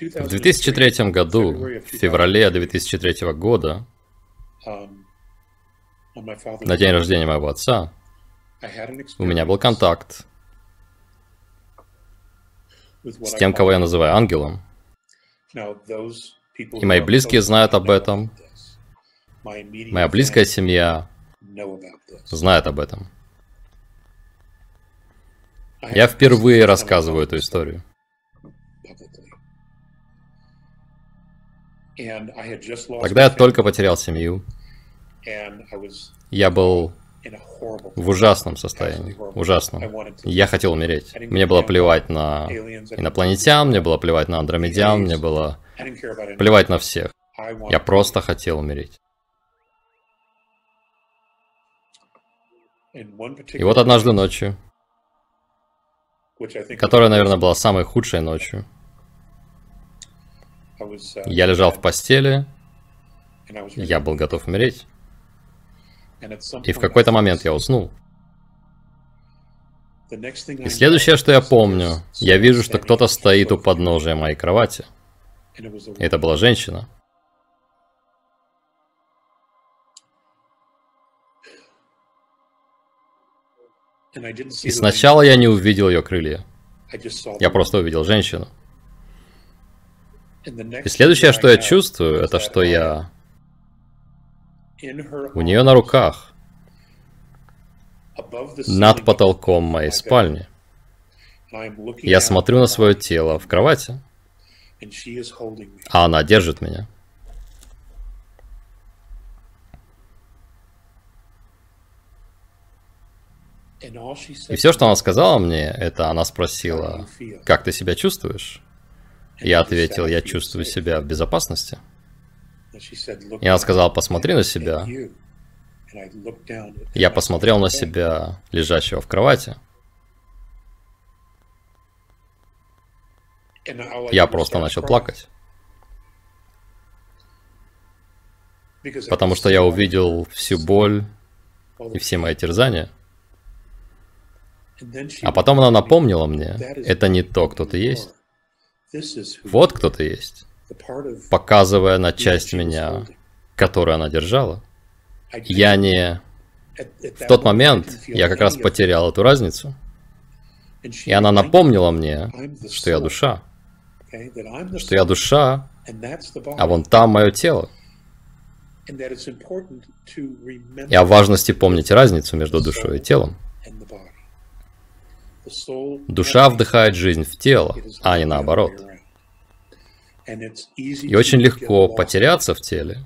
В 2003 году, в феврале 2003 года, на день рождения моего отца, у меня был контакт с тем, кого я называю ангелом. И мои близкие знают об этом. Моя близкая семья знает об этом. Я впервые рассказываю эту историю. Тогда я только потерял семью. Я был в ужасном состоянии, ужасном. Я хотел умереть. Мне было плевать на инопланетян, мне было плевать на андромедян, мне было плевать на всех. Я просто хотел умереть. И вот однажды ночью, которая, наверное, была самой худшей ночью, я лежал в постели, я был готов умереть. И в какой-то момент я уснул. И следующее, что я помню, я вижу, что кто-то стоит у подножия моей кровати. И это была женщина. И сначала я не увидел ее крылья. Я просто увидел женщину. И следующее, что я чувствую, это что я у нее на руках, над потолком моей спальни. Я смотрю на свое тело в кровати, а она держит меня. И все, что она сказала мне, это она спросила, как ты себя чувствуешь? Я ответил, я чувствую себя в безопасности. И она сказала, посмотри на себя. Я посмотрел на себя, лежащего в кровати. Я просто начал плакать. Потому что я увидел всю боль и все мои терзания. А потом она напомнила мне, это не то, кто ты есть. Вот кто ты есть показывая на часть меня, которую она держала. Я не... В тот момент я как раз потерял эту разницу. И она напомнила мне, что я душа. Что я душа, а вон там мое тело. И о важности помнить разницу между душой и телом. Душа вдыхает жизнь в тело, а не наоборот. И очень легко потеряться в теле.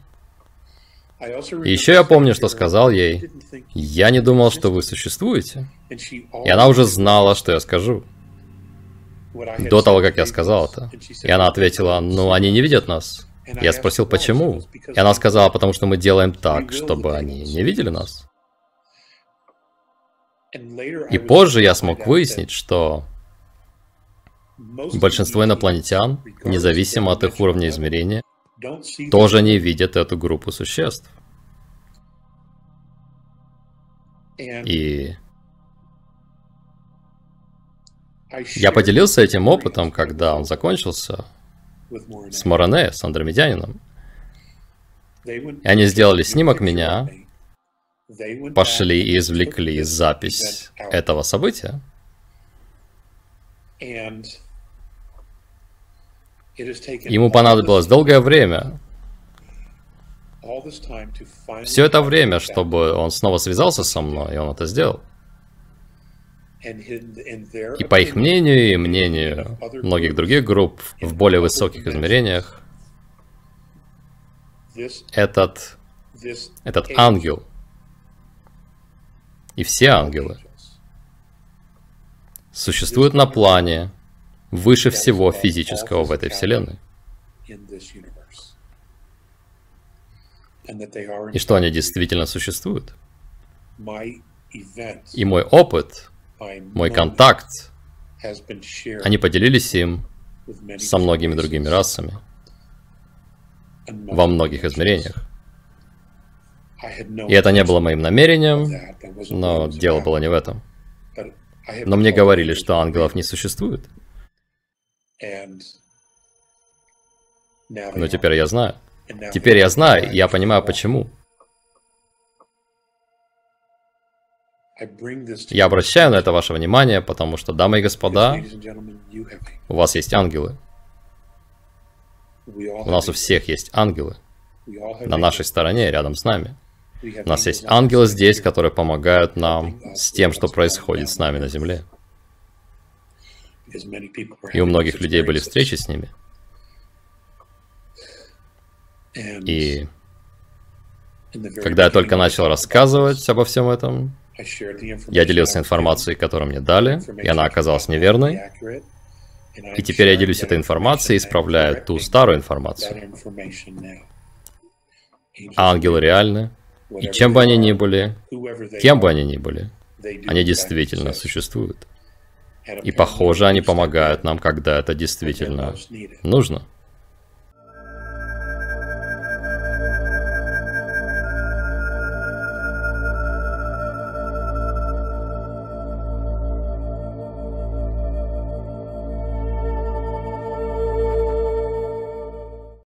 И еще я помню, что сказал ей, я не думал, что вы существуете. И она уже знала, что я скажу. До того, как я сказал это. И она ответила, ну они не видят нас. Я спросил, почему? И она сказала, потому что мы делаем так, чтобы они не видели нас. И позже я смог выяснить, что Большинство инопланетян, независимо от их уровня измерения, тоже не видят эту группу существ. И я поделился этим опытом, когда он закончился с Моране, с андромедянином. И они сделали снимок меня, пошли и извлекли запись этого события. Ему понадобилось долгое время, все это время, чтобы он снова связался со мной, и он это сделал. И по их мнению и мнению многих других групп в более высоких измерениях, этот, этот ангел и все ангелы существуют на плане, выше всего физического в этой вселенной. И что они действительно существуют. И мой опыт, мой контакт, они поделились им со многими другими расами во многих измерениях. И это не было моим намерением, но дело было не в этом. Но мне говорили, что ангелов не существует. Но теперь я знаю. Теперь я знаю, я понимаю почему. Я обращаю на это ваше внимание, потому что, дамы и господа, у вас есть ангелы. У нас у всех есть ангелы. На нашей стороне, рядом с нами. У нас есть ангелы здесь, которые помогают нам с тем, что происходит с нами на Земле. И у многих людей были встречи с ними. И когда я только начал рассказывать обо всем этом, я делился информацией, которую мне дали, и она оказалась неверной. И теперь я делюсь этой информацией и исправляю ту старую информацию. Ангелы реальны, и чем бы они ни были, кем бы они ни были, они действительно существуют. И похоже, они помогают нам, когда это действительно нужно.